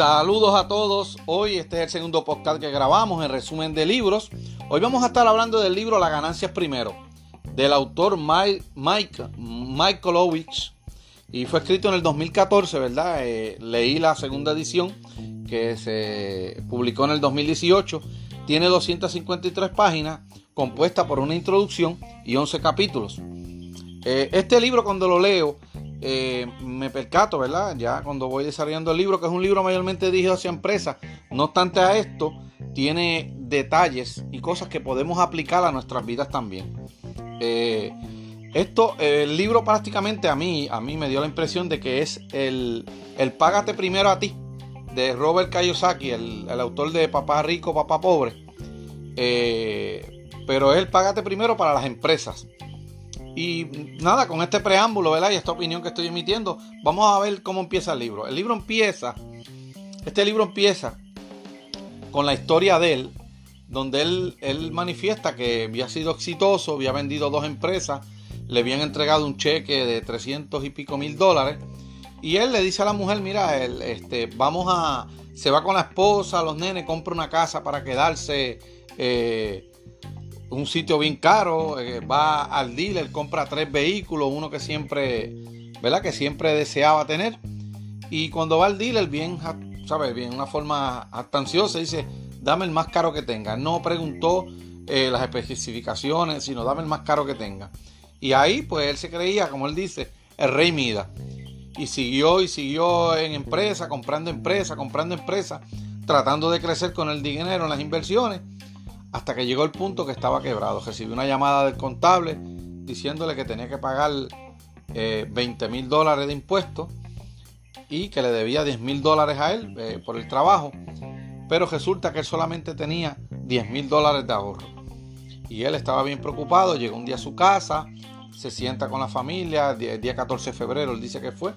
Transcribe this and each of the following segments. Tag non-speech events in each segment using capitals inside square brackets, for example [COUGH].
Saludos a todos. Hoy este es el segundo podcast que grabamos en resumen de libros. Hoy vamos a estar hablando del libro La ganancias primero, del autor Mike, Mike. Y fue escrito en el 2014, ¿verdad? Eh, leí la segunda edición que se publicó en el 2018. Tiene 253 páginas, compuesta por una introducción y 11 capítulos. Eh, este libro cuando lo leo eh, me percato, ¿verdad? Ya cuando voy desarrollando el libro, que es un libro mayormente dirigido hacia empresas, no obstante a esto, tiene detalles y cosas que podemos aplicar a nuestras vidas también. Eh, esto, el libro prácticamente a mí, a mí me dio la impresión de que es el, el Págate primero a ti, de Robert Kiyosaki, el, autor de Papá Rico, Papá Pobre. Eh, pero es el Págate primero para las empresas. Y nada, con este preámbulo, ¿verdad? Y esta opinión que estoy emitiendo, vamos a ver cómo empieza el libro. El libro empieza, este libro empieza con la historia de él, donde él, él manifiesta que había sido exitoso, había vendido dos empresas, le habían entregado un cheque de 300 y pico mil dólares. Y él le dice a la mujer, mira, él, este, vamos a, se va con la esposa, los nenes, compra una casa para quedarse. Eh, un sitio bien caro, eh, va al dealer, compra tres vehículos, uno que siempre, ¿verdad? Que siempre deseaba tener. Y cuando va al dealer, bien, ¿sabes? Bien, una forma ansiosa, dice, dame el más caro que tenga. No preguntó eh, las especificaciones, sino dame el más caro que tenga. Y ahí, pues él se creía, como él dice, el rey Mida. Y siguió y siguió en empresa, comprando empresa, comprando empresa, tratando de crecer con el dinero en las inversiones hasta que llegó el punto que estaba quebrado. Recibió una llamada del contable diciéndole que tenía que pagar 20 eh, mil dólares de impuestos y que le debía 10 mil dólares a él eh, por el trabajo. Pero resulta que él solamente tenía 10 mil dólares de ahorro. Y él estaba bien preocupado, llegó un día a su casa, se sienta con la familia, el día 14 de febrero, él dice que fue.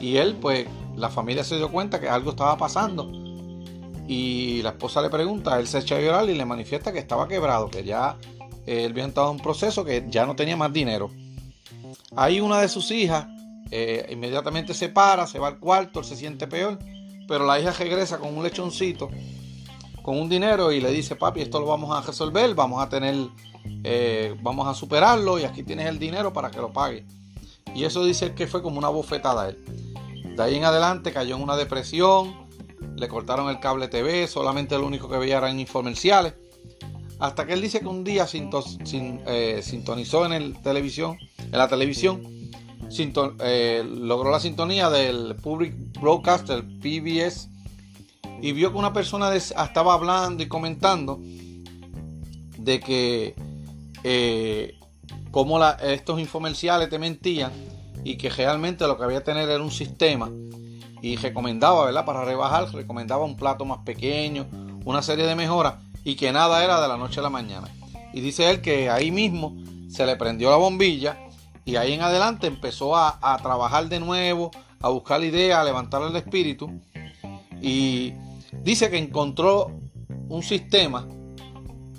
Y él, pues, la familia se dio cuenta que algo estaba pasando y la esposa le pregunta, él se echa a llorar y le manifiesta que estaba quebrado, que ya él había entrado en un proceso que ya no tenía más dinero. Ahí una de sus hijas eh, inmediatamente se para, se va al cuarto, él se siente peor, pero la hija regresa con un lechoncito, con un dinero y le dice, papi, esto lo vamos a resolver, vamos a tener, eh, vamos a superarlo y aquí tienes el dinero para que lo pague. Y eso dice que fue como una bofetada a él. De ahí en adelante cayó en una depresión, le cortaron el cable TV, solamente lo único que veía eran infomerciales. Hasta que él dice que un día eh, sintonizó en, el televisión, en la televisión, eh, logró la sintonía del Public Broadcaster, PBS, y vio que una persona estaba hablando y comentando de que eh, como estos infomerciales te mentían y que realmente lo que había que tener era un sistema y recomendaba, ¿verdad? Para rebajar, recomendaba un plato más pequeño, una serie de mejoras y que nada era de la noche a la mañana. Y dice él que ahí mismo se le prendió la bombilla y ahí en adelante empezó a, trabajar de nuevo, a buscar la idea, a levantar el espíritu y dice que encontró un sistema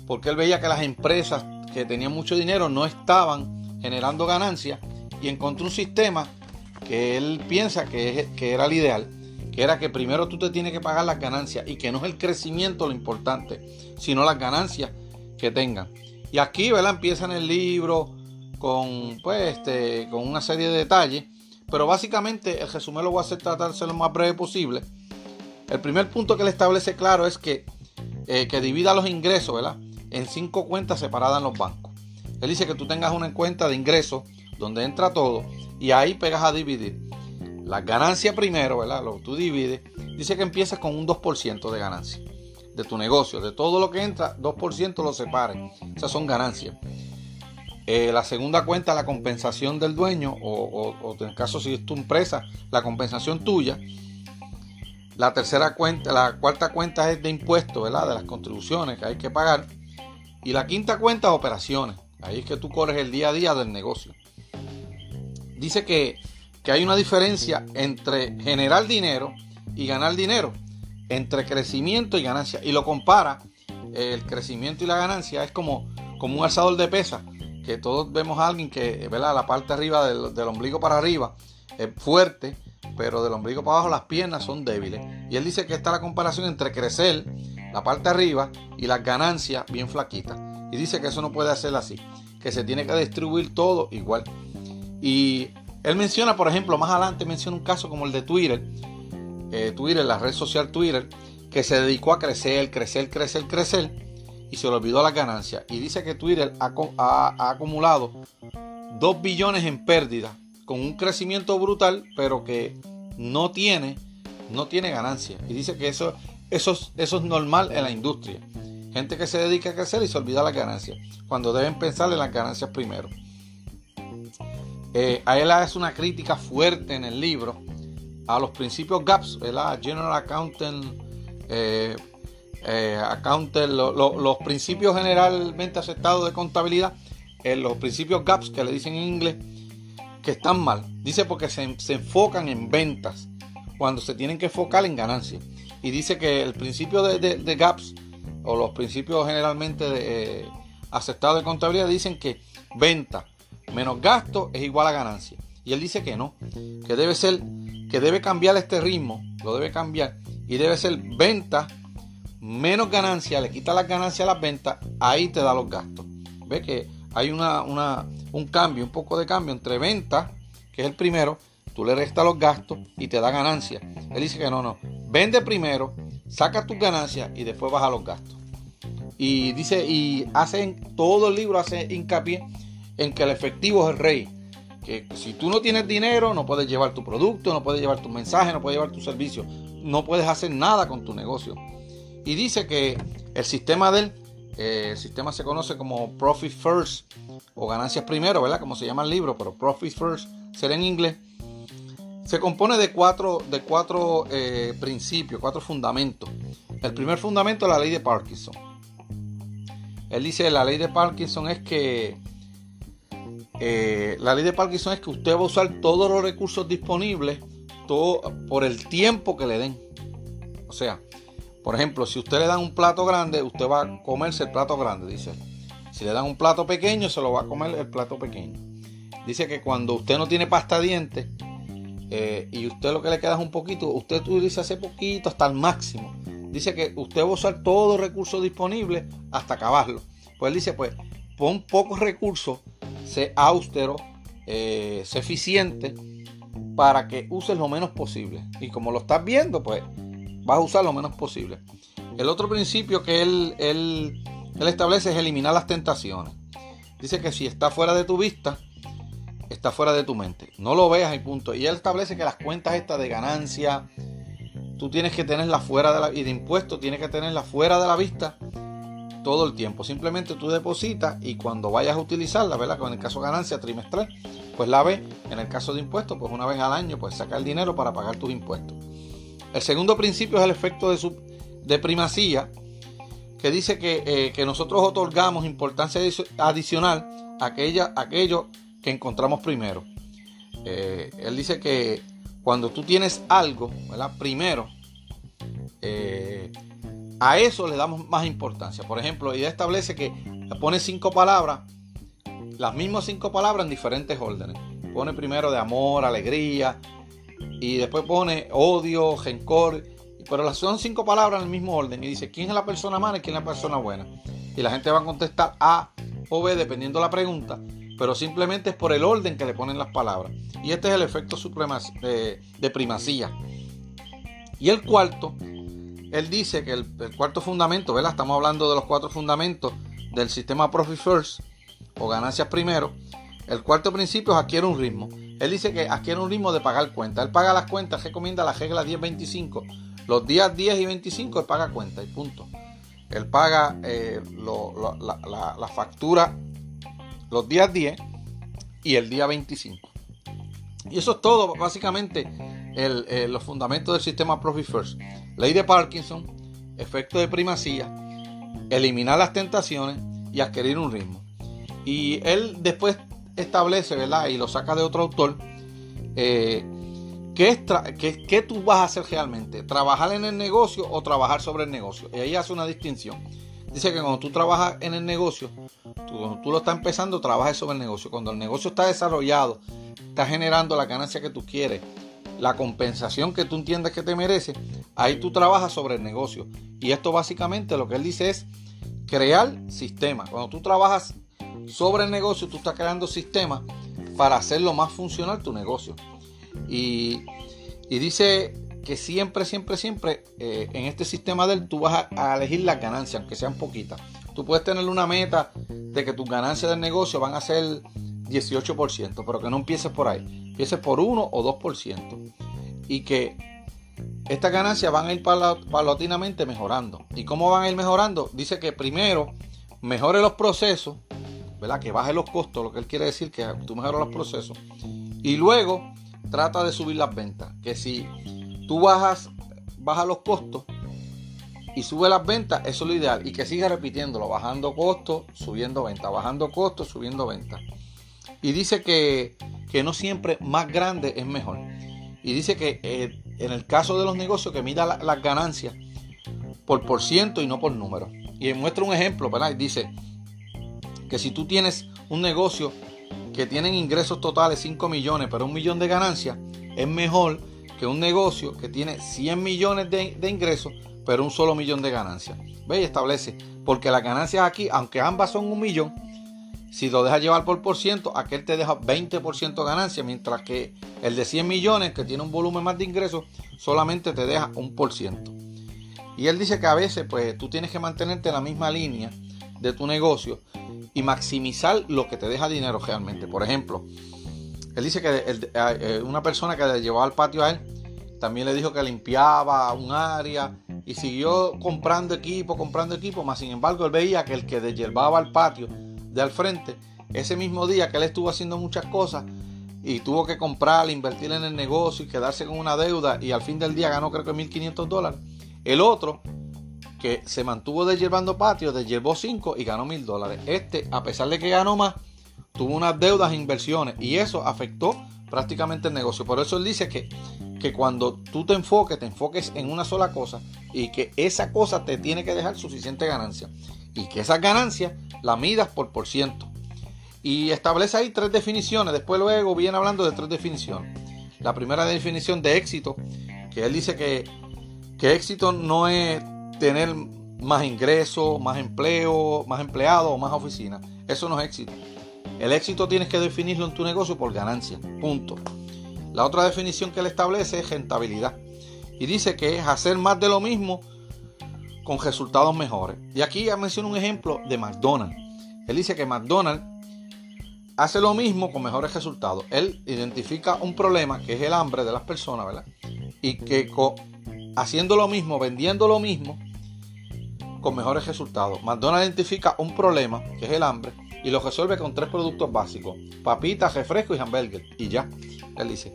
porque él veía que las empresas que tenían mucho dinero no estaban generando ganancias y encontró un sistema que él piensa que, que era el ideal, que era que primero tú te tienes que pagar las ganancias y que no es el crecimiento lo importante, sino las ganancias que tengan. Y aquí, ¿verdad? Empieza en el libro con, pues, este, con una serie de detalles, pero básicamente el resumen lo voy a hacer tratarse lo más breve posible. El primer punto que él establece claro es que, eh, que divida los ingresos, ¿verdad? En cinco cuentas separadas en los bancos. Él dice que tú tengas una cuenta de ingresos donde entra todo y ahí pegas a dividir. La ganancia primero, ¿verdad? Lo tú divides, dice que empiezas con un 2% de ganancia de tu negocio. De todo lo que entra, 2% lo separes. Esas son ganancias. Eh, la segunda cuenta, la compensación del dueño, o, o, en caso si es tu empresa, la compensación tuya. La tercera cuenta, la cuarta cuenta es de impuestos, ¿verdad? De las contribuciones que hay que pagar. Y la quinta cuenta, operaciones. Ahí es que tú corres el día a día del negocio dice que, hay una diferencia entre generar dinero y ganar dinero, entre crecimiento y ganancia. Y lo compara, el crecimiento y la ganancia es como, como un alzador de pesa, que todos vemos a alguien que, ¿verdad? La parte arriba del, ombligo para arriba es fuerte, pero del ombligo para abajo las piernas son débiles. Y él dice que esta es la comparación entre crecer, la parte arriba, y las ganancias bien flaquitas. Y dice que eso no puede hacer así, que se tiene que distribuir todo igual. Y él menciona, por ejemplo, más adelante menciona un caso como el de Twitter, eh, Twitter, la red social Twitter, que se dedicó a crecer, crecer, crecer, crecer, y se le olvidó las ganancias. Y dice que Twitter ha, ha acumulado 2 billones en pérdidas con un crecimiento brutal, pero que no tiene, no tiene ganancia. Y dice que eso, eso, eso es normal en la industria. Gente que se dedica a crecer y se olvida las ganancias, cuando deben pensar en las ganancias primero. Eh, a él hace una crítica fuerte en el libro a los principios GAPS. General Accountant, eh, eh, los principios generalmente aceptados de contabilidad, los principios GAPS que le dicen en inglés, que están mal. Dice porque se, enfocan en ventas cuando se tienen que enfocar en ganancias. Y dice que el principio de, GAPS o los principios generalmente eh, aceptados de contabilidad dicen que venta menos gasto es igual a ganancia. Y él dice que no, que debe ser, que debe cambiar este ritmo, lo debe cambiar y debe ser venta menos ganancia, le quita las ganancias a las ventas, ahí te da los gastos. Ve que hay una, un cambio, un poco de cambio entre venta, que es el primero, tú le restas los gastos y te da ganancia. Él dice que no, no, vende primero, saca tus ganancias y después baja los gastos. Y dice, y hace todo el libro hace hincapié en que el efectivo es el rey. Que si tú no tienes dinero, no puedes llevar tu producto, no puedes llevar tu mensaje, no puedes llevar tu servicio, no puedes hacer nada con tu negocio. Y dice que el sistema de él eh, el sistema se conoce como Profit First o ganancias primero, ¿verdad? Como se llama el libro, pero Profit First será en inglés. Se compone de cuatro, de cuatro eh, principios, cuatro fundamentos. El primer fundamento es la ley de Parkinson. Él dice la ley de Parkinson es que eh, la ley de Parkinson es que usted va a usar todos los recursos disponibles todo, por el tiempo que le den. O sea, por ejemplo, si usted le dan un plato grande, usted va a comerse el plato grande, dice. Si le dan un plato pequeño, se lo va a comer el plato pequeño. Dice que cuando usted no tiene pasta dientes eh, y usted lo que le queda es un poquito, usted utiliza ese poquito hasta el máximo. Dice que usted va a usar todos los recursos disponibles hasta acabarlo. Pues él dice, pues, pon pocos recursos, sé austero, eh, sé eficiente para que uses lo menos posible. Y como lo estás viendo, pues vas a usar lo menos posible. El otro principio que él, él, establece es eliminar las tentaciones. Dice que si está fuera de tu vista, está fuera de tu mente. No lo veas y punto. Y él establece que las cuentas estas de ganancia, tú tienes que tenerlas fuera de la y de impuestos, tienes que tenerlas fuera de la vista todo el tiempo. Simplemente tú depositas y cuando vayas a utilizarla, ¿verdad? Con el caso de ganancia trimestral, pues la ves. En el caso de impuestos, pues una vez al año, pues saca el dinero para pagar tus impuestos. El segundo principio es el efecto de, su, de primacía, que dice que, eh, nosotros otorgamos importancia adicional a, aquella, aquello que encontramos primero. Eh, él dice que cuando tú tienes algo, ¿verdad? Primero, eh, a eso le damos más importancia. Por ejemplo, ella establece que pone cinco palabras, las mismas cinco palabras en diferentes órdenes. Pone primero de amor, alegría, y después pone odio, rencor, pero son cinco palabras en el mismo orden y dice quién es la persona mala y quién es la persona buena. Y la gente va a contestar A o B dependiendo la pregunta, pero simplemente es por el orden que le ponen las palabras. Y este es el efecto de, de primacía. Y el cuarto, él dice que el, cuarto fundamento, ¿verdad? Estamos hablando de los cuatro fundamentos del sistema Profit First o ganancias primero. El cuarto principio es adquiere un ritmo. Él dice que adquiere un ritmo de pagar cuentas. Él paga las cuentas, recomienda la regla 10-25. Los días 10 y 25 él paga cuenta y punto. Él paga eh, la, factura los días 10 y el día 25. Y eso es todo, básicamente, eh, los fundamentos del sistema Profit First. Ley de Parkinson, efecto de primacía, eliminar las tentaciones y adquirir un ritmo. Y él después establece, ¿verdad? Y lo saca de otro autor. Eh, ¿qué, tú vas a hacer realmente? ¿Trabajar en el negocio o trabajar sobre el negocio? Y ahí hace una distinción. Dice que cuando tú trabajas en el negocio, cuando tú lo estás empezando, trabajes sobre el negocio. Cuando el negocio está desarrollado, está generando la ganancia que tú quieres, la compensación que tú entiendes que te merece, ahí tú trabajas sobre el negocio. Y esto básicamente lo que él dice es crear sistemas. Cuando tú trabajas sobre el negocio, tú estás creando sistemas para hacerlo más funcional tu negocio. Y, dice que siempre, siempre, siempre eh, en este sistema del tú vas a, a elegir las ganancias, aunque sean poquitas. Tú puedes tener una meta de que tus ganancias del negocio van a ser 18%, pero que no empieces por ahí. Empieces por 1 o 2%. Y que estas ganancias van a ir paulatinamente mejorando. ¿Y cómo van a ir mejorando? Dice que primero mejore los procesos, ¿verdad? Que baje los costos, lo que él quiere decir que tú mejoras los procesos. Y luego trata de subir las ventas. Que si tú bajas, bajas los costos, y sube las ventas, eso es lo ideal. Y que siga repitiéndolo, bajando costos, subiendo ventas, bajando costos, subiendo ventas. Y dice que, no siempre más grande es mejor. Y dice que eh, en el caso de los negocios que mida las ganancias por por ciento y no por número. Y muestra un ejemplo, ¿verdad? Y dice que si tú tienes un negocio que tienen ingresos totales 5 millones, pero un millón de ganancias, es mejor que un negocio que tiene 100 millones de, de ingresos, pero un solo millón de ganancias. ¿Ve? Y establece, porque las ganancias aquí, aunque ambas son un millón, si lo dejas llevar por por ciento, aquel te deja 20% ganancia, mientras que el de 100 millones, que tiene un volumen más de ingresos, solamente te deja un por ciento. Y él dice que a veces, pues, tú tienes que mantenerte en la misma línea de tu negocio y maximizar lo que te deja dinero realmente. Por ejemplo, él dice que eh, una persona que llevaba al patio a él, también le dijo que limpiaba un área y siguió comprando equipo, comprando equipo, más sin embargo él veía que el que deshielbaba al patio de al frente, ese mismo día que él estuvo haciendo muchas cosas y tuvo que comprar, invertir en el negocio y quedarse con una deuda y al fin del día ganó creo que 1.500 dólares. El otro, que se mantuvo deshiervando patio, deshiervó 5 y ganó 1.000 dólares. Este, a pesar de que ganó más, tuvo unas deudas e inversiones y eso afectó prácticamente el negocio. Por eso él dice que que cuando tú te enfoques, te enfoques en una sola cosa y que esa cosa te tiene que dejar suficiente ganancia y que esas ganancias la midas por por ciento. Y establece ahí tres definiciones. Después luego viene hablando de tres definiciones. La primera definición de éxito, que él dice que, que éxito no es tener más ingresos, más empleo, más empleados o más oficinas. Eso no es éxito. El éxito tienes que definirlo en tu negocio por ganancia. Punto. La otra definición que él establece es rentabilidad. Y dice que es hacer más de lo mismo con resultados mejores. Y aquí menciona un ejemplo de McDonald's. Él dice que McDonald's hace lo mismo con mejores resultados. Él identifica un problema que es el hambre de las personas, ¿verdad? Y que haciendo lo mismo, vendiendo lo mismo, con mejores resultados. McDonald's identifica un problema que es el hambre y lo resuelve con tres productos básicos: papitas, refresco y hamburger. Y ya. Él dice,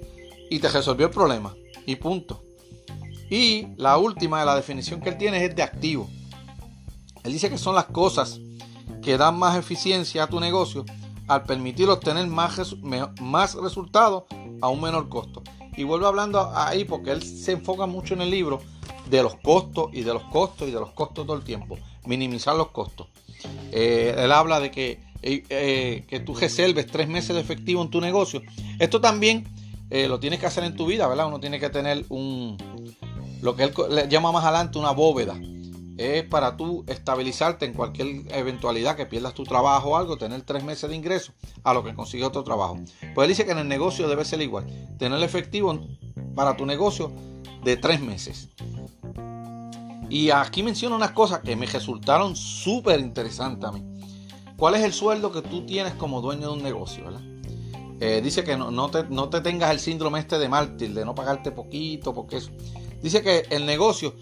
y te resolvió el problema. Y punto. Y la última de la definición que él tiene es de activo. Él dice que son las cosas que dan más eficiencia a tu negocio al permitir obtener más, más resultados a un menor costo. Y vuelvo hablando ahí porque él se enfoca mucho en el libro de los costos y de los costos y de los costos todo el tiempo. Minimizar los costos. Eh, él habla de que eh, que tú reserves tres meses de efectivo en tu negocio. Esto también eh, lo tienes que hacer en tu vida, ¿verdad? Uno tiene que tener un, lo que él llama más adelante una bóveda. Es para tú estabilizarte en cualquier eventualidad que pierdas tu trabajo o algo, tener tres meses de ingreso a lo que consigues otro trabajo. Pues él dice que en el negocio debe ser igual. Tener efectivo para tu negocio de tres meses. Y aquí menciona unas cosas que me resultaron súper interesantes a mí. ¿Cuál es el sueldo que tú tienes como dueño de un negocio? Eh, dice que no, te, tengas el síndrome este de mártir, de no pagarte poquito, porque eso. Dice que el negocio,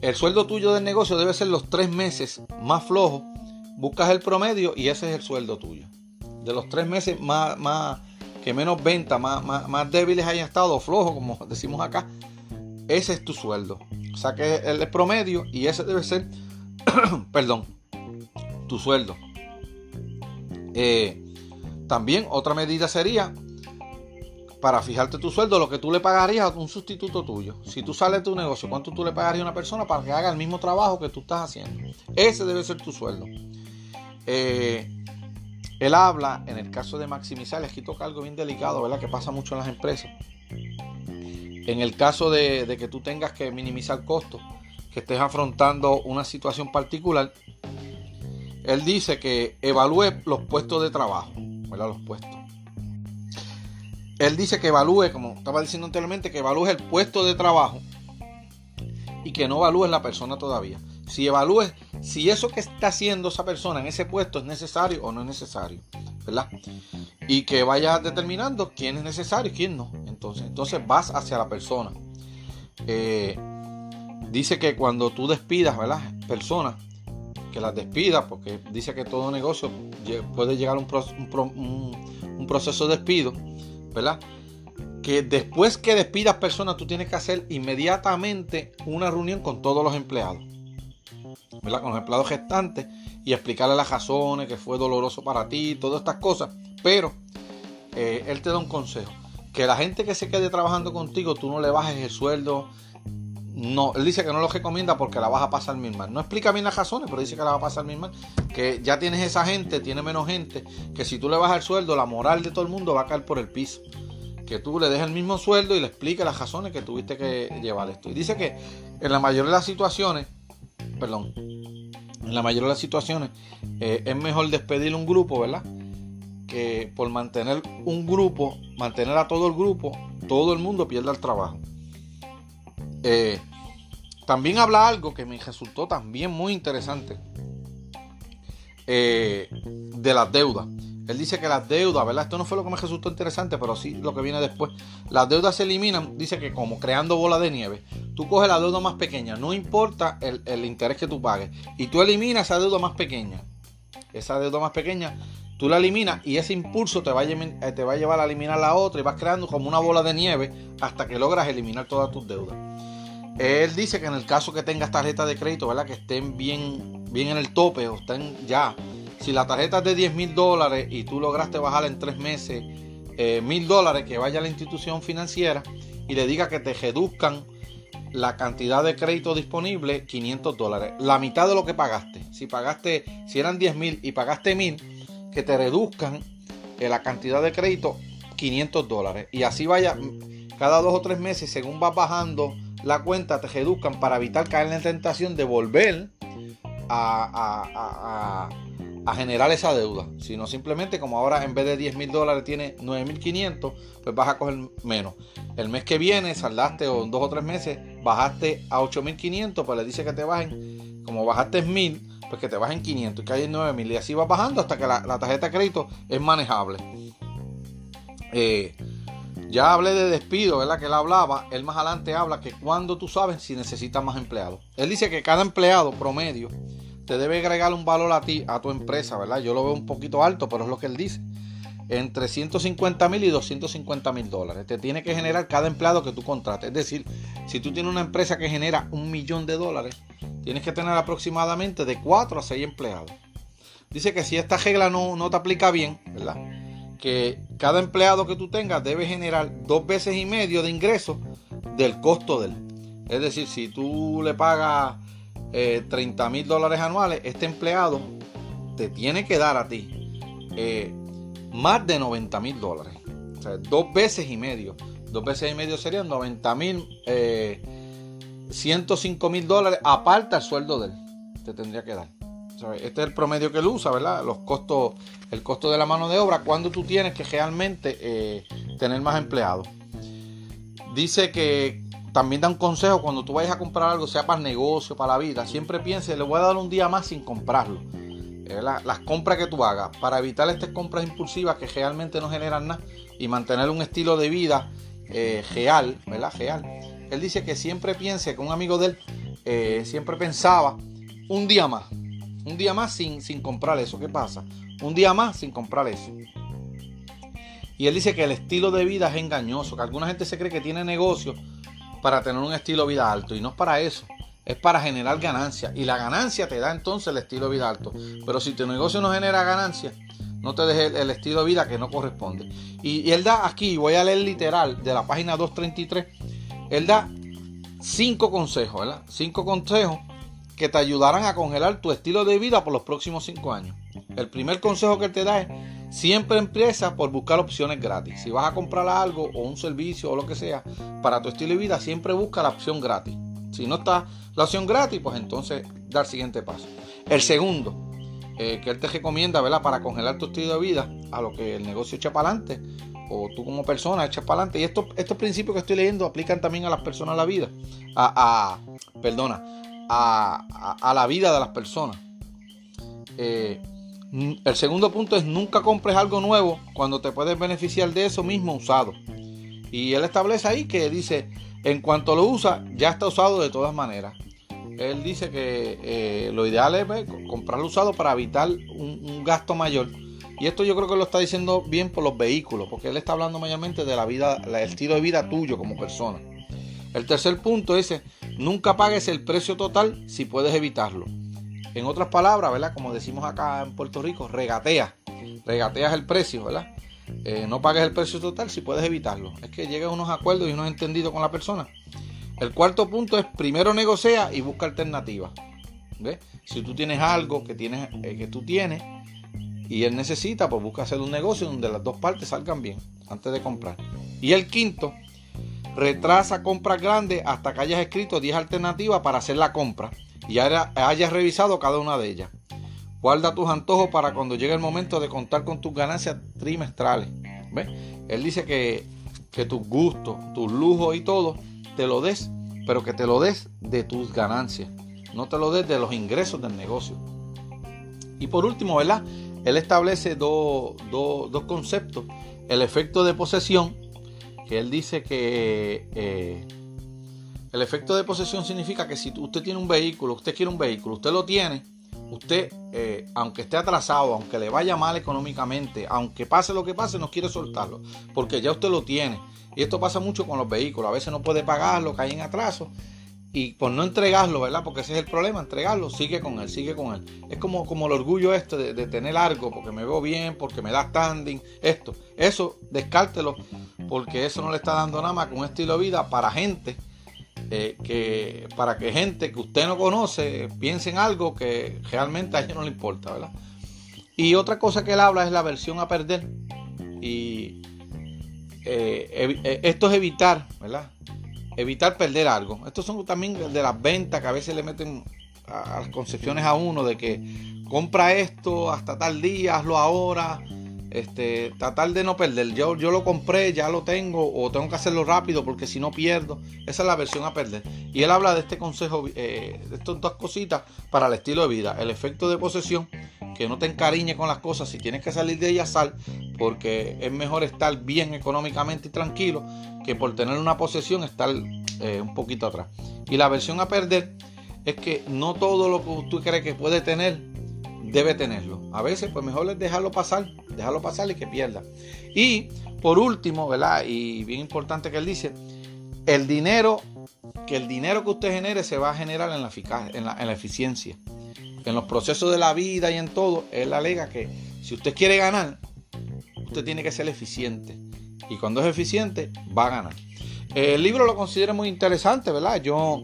el sueldo tuyo del negocio debe ser los tres meses más flojos. Buscas el promedio y ese es el sueldo tuyo. De los tres meses más, que menos venta, más, más, débiles hayan estado, flojos, como [LAUGHS] decimos acá, ese es tu sueldo. O sea que el promedio y ese debe ser, [CLEARS THROAT] perdón, tu sueldo. Eh, también otra medida sería para fijarte tu sueldo, lo que tú le pagarías a un sustituto tuyo. Si tú sales de tu negocio, ¿cuánto tú le pagarías a una persona para que haga el mismo trabajo que tú estás haciendo? Ese debe ser tu sueldo. Eh, él habla, en el caso de maximizar, aquí toca algo bien delicado, ¿verdad? Que pasa mucho en las empresas. En el caso de, de que tú tengas que minimizar costos, que estés afrontando una situación particular, él dice que evalúe los puestos de trabajo, ¿verdad? Los puestos. Él dice que evalúe, como estaba diciendo anteriormente, que evalúe el puesto de trabajo y que no evalúes la persona todavía. Si evalúes si eso que está haciendo esa persona en ese puesto es necesario o no es necesario, ¿verdad? Y que vayas determinando quién es necesario y quién no. Entonces, entonces vas hacia la persona. Eh, dice que cuando tú despidas, ¿verdad? Personas, que las despidas, porque dice que todo negocio puede llegar a un, proceso de despido, ¿verdad? Que después que despidas personas, tú tienes que hacer inmediatamente una reunión con todos los empleados, ¿verdad? Con los empleados gestantes y explicarle las razones, que fue doloroso para ti, todas estas cosas. Pero eh, él te da un consejo. Que la gente que se quede trabajando contigo, tú no le bajes el sueldo, no, él dice que no lo recomienda porque la vas a pasar mil mal. No explica bien las razones, pero dice que la va a pasar mil mal. Que ya tienes esa gente, tiene menos gente, que si tú le bajas el sueldo, la moral de todo el mundo va a caer por el piso. Que tú le dejes el mismo sueldo y le expliques las razones que tuviste que llevar esto. Y dice que en la mayoría de las situaciones, perdón, en la mayoría de las situaciones eh, es mejor despedir un grupo, ¿verdad? Que por mantener un grupo, mantener a todo el grupo, todo el mundo pierda el trabajo. Eh, también habla algo que me resultó también muy interesante eh, de las deudas. Él dice que las deudas, ¿verdad? Esto no fue lo que me resultó interesante, pero sí lo que viene después. Las deudas se eliminan, dice que como creando bola de nieve. Tú coges la deuda más pequeña, no importa el, interés que tú pagues. Y tú eliminas esa deuda más pequeña. Esa deuda más pequeña, tú la eliminas y ese impulso te va, a, eh, te va a llevar a eliminar la otra y vas creando como una bola de nieve hasta que logras eliminar todas tus deudas. Él dice que en el caso que tengas tarjeta de crédito, ¿verdad? Que estén bien, bien en el tope o estén ya. Si la tarjeta es de 10 mil dólares y tú lograste bajar en tres meses eh, mil dólares, que vaya a la institución financiera y le diga que te reduzcan la cantidad de crédito disponible 500 dólares. La mitad de lo que pagaste. Si pagaste, si eran 10 mil y pagaste mil, que te reduzcan eh, la cantidad de crédito 500 dólares. Y así vaya cada dos o tres meses, según vas bajando la cuenta, te reduzcan para evitar caer en la tentación de volver a, generar esa deuda. Sino simplemente como ahora en vez de 10 mil dólares tiene 9.500, pues vas a coger menos. El mes que viene saldaste o en dos o tres meses bajaste a 8.500, pues le dice que te bajen, como bajaste 1.000, pues que te bajen 500 y que hay 9.000 y así va bajando hasta que la, la tarjeta de crédito es manejable. Eh, ya hablé de despido, ¿verdad? Que él hablaba. Él más adelante habla que cuando tú sabes si necesitas más empleados. Él dice que cada empleado promedio te debe agregar un valor a ti, a tu empresa, ¿verdad? Yo lo veo un poquito alto, pero es lo que él dice. Entre 150 mil y 250 mil dólares. Te tiene que generar cada empleado que tú contrates. Es decir, si tú tienes una empresa que genera un millón de dólares, tienes que tener aproximadamente de 4 a 6 empleados. Dice que si esta regla no, no te aplica bien, ¿verdad? Que cada empleado que tú tengas debe generar dos veces y medio de ingreso del costo de él. Es decir, si tú le pagas 30 eh, mil dólares anuales, este empleado te tiene que dar a ti eh, más de 90 mil dólares. O sea, dos veces y medio. Dos veces y medio serían 90 mil, 105 eh, mil dólares aparte al sueldo de él. Te tendría que dar. Este es el promedio que él usa, ¿verdad? Los costos, el costo de la mano de obra cuando tú tienes que realmente eh, tener más empleados. Dice que también da un consejo cuando tú vayas a comprar algo, sea para el negocio, para la vida, siempre piense, le voy a dar un día más sin comprarlo. las compras que tú hagas, para evitar estas compras impulsivas que realmente no generan nada y mantener un estilo de vida eh, real, ¿verdad? Real. Él dice que siempre piense, que un amigo de él eh, siempre pensaba un día más. Un día más sin, sin comprar eso. ¿Qué pasa? Un día más sin comprar eso. Y él dice que el estilo de vida es engañoso, que alguna gente se cree que tiene negocio para tener un estilo de vida alto. Y no es para eso. Es para generar ganancia. Y la ganancia te da entonces el estilo de vida alto. Pero si tu negocio no genera ganancia, no te dejes el, estilo de vida que no corresponde. Y, y, él da aquí, voy a leer literal de la página 233, él da cinco consejos, Cinco consejos que te ayudarán a congelar tu estilo de vida por los próximos cinco años. el primer consejo que te da es siempre empieza por buscar opciones gratis. Si vas a comprar algo o un servicio o lo que sea para tu estilo de vida, siempre busca la opción gratis. Si no está la opción gratis, pues entonces da el siguiente paso. El segundo, eh, que él te recomienda, ¿verdad? Para congelar tu estilo de vida a lo que el negocio echa para adelante o tú como persona echas para adelante. Y estos, estos principios que estoy leyendo aplican también a las personas la vida. A, perdona, a, la vida de las personas. Eh, el segundo punto es nunca compres algo nuevo cuando te puedes beneficiar de eso mismo usado. Y él establece ahí que dice, en cuanto lo usa, ya está usado de todas maneras. Él dice que eh, lo ideal es pues, comprarlo usado para evitar un gasto mayor y esto yo creo que lo está diciendo bien por los vehículos, porque él está hablando mayormente de la vida, el estilo de vida tuyo como persona. El tercer punto es, nunca pagues el precio total si puedes evitarlo. En otras palabras, ¿verdad? Como decimos acá en Puerto Rico, regatea. Regateas el precio, ¿verdad? Eh, no pagues el precio total si puedes evitarlo. Es que llegues a unos acuerdos y unos entendidos con la persona. El cuarto punto es primero negocia y busca alternativas. Si tú tienes algo que, tienes, eh, que tú tienes y él necesita, pues busca hacer un negocio donde las dos partes salgan bien antes de comprar. Y el quinto, retrasa compras grandes hasta que hayas escrito 10 alternativas para hacer la compra y hayas revisado cada una de ellas. Guarda tus antojos para cuando llegue el momento de contar con tus ganancias trimestrales. ¿Ves? Él dice que, que tus gustos, tus lujos y todo, te lo des, pero que te lo des de tus ganancias. No te lo des de los ingresos del negocio. Y por último, ¿verdad? él establece dos, conceptos. El efecto de posesión, que él dice que eh, el efecto de posesión significa que si usted tiene un vehículo, usted quiere un vehículo, usted lo tiene, usted, eh, aunque esté atrasado, aunque le vaya mal económicamente, aunque pase lo que pase, no quiere soltarlo, porque ya usted lo tiene. Y esto pasa mucho con los vehículos, a veces no puede pagarlo, cae en atraso y por no entregarlo, ¿verdad? Porque ese es el problema, entregarlo, sigue con él, sigue con él. Es como, como el orgullo este de, tener algo, porque me veo bien, porque me da standing, esto. Eso, descártelo, porque eso no le está dando nada más que un estilo de vida para gente, eh, que, para que gente que usted no conoce piense en algo que realmente a ellos no le importa, ¿verdad? Y otra cosa que él habla es la versión a perder. Y eh, eh, esto es evitar, ¿verdad? evitar perder algo. Estos son también de las ventas que a veces le meten a, las concepciones a uno de que compra esto hasta tal día, hazlo ahora, este, tratar de no perder. Yo, yo lo compré, ya lo tengo, o tengo que hacerlo rápido porque si no pierdo. Esa es la versión a perder. Y él habla de este consejo, eh, de estas dos cositas para el estilo de vida. El efecto de posesión, que no te encariñe con las cosas. Si tienes que salir de ellas, sal, porque es mejor estar bien económicamente y tranquilo que por tener una posesión estar eh, un poquito atrás. Y la versión a perder es que no todo lo que tú crees que puede tener debe tenerlo. A veces, pues mejor es dejarlo pasar, dejarlo pasar y que pierda. Y por último, ¿verdad? Y bien importante que él dice, el dinero, que el dinero que usted genere se va a generar en la, en la, en la eficiencia. En los procesos de la vida y en todo, él alega que si usted quiere ganar, usted tiene que ser eficiente. Y cuando es eficiente, va a ganar. El libro lo considero muy interesante, ¿verdad? Yo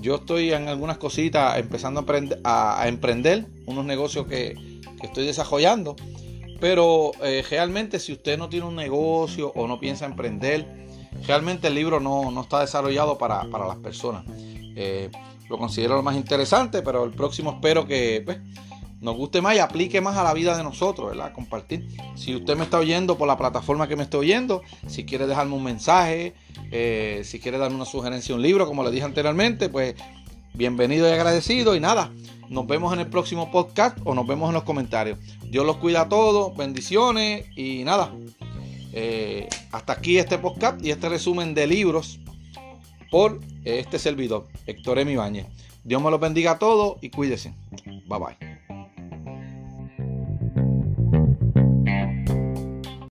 yo estoy en algunas cositas empezando a, emprender, unos negocios que, estoy desarrollando. Pero eh, realmente si usted no tiene un negocio o no piensa emprender, realmente el libro no, está desarrollado para, las personas. Eh, lo considero lo más interesante, pero el próximo espero que pues, nos guste más y aplique más a la vida de nosotros, ¿verdad? Compartir. Si usted me está oyendo por la plataforma que me está oyendo, si quiere dejarme un mensaje, eh, si quiere darme una sugerencia, un libro, como le dije anteriormente, pues bienvenido y agradecido. Y nada, nos vemos en el próximo podcast o nos vemos en los comentarios. Dios los cuida a todos, bendiciones y nada. Eh, hasta aquí este podcast y este resumen de libros por este servidor, Héctor Emi Dios me los bendiga a todos y cuídense. Bye bye.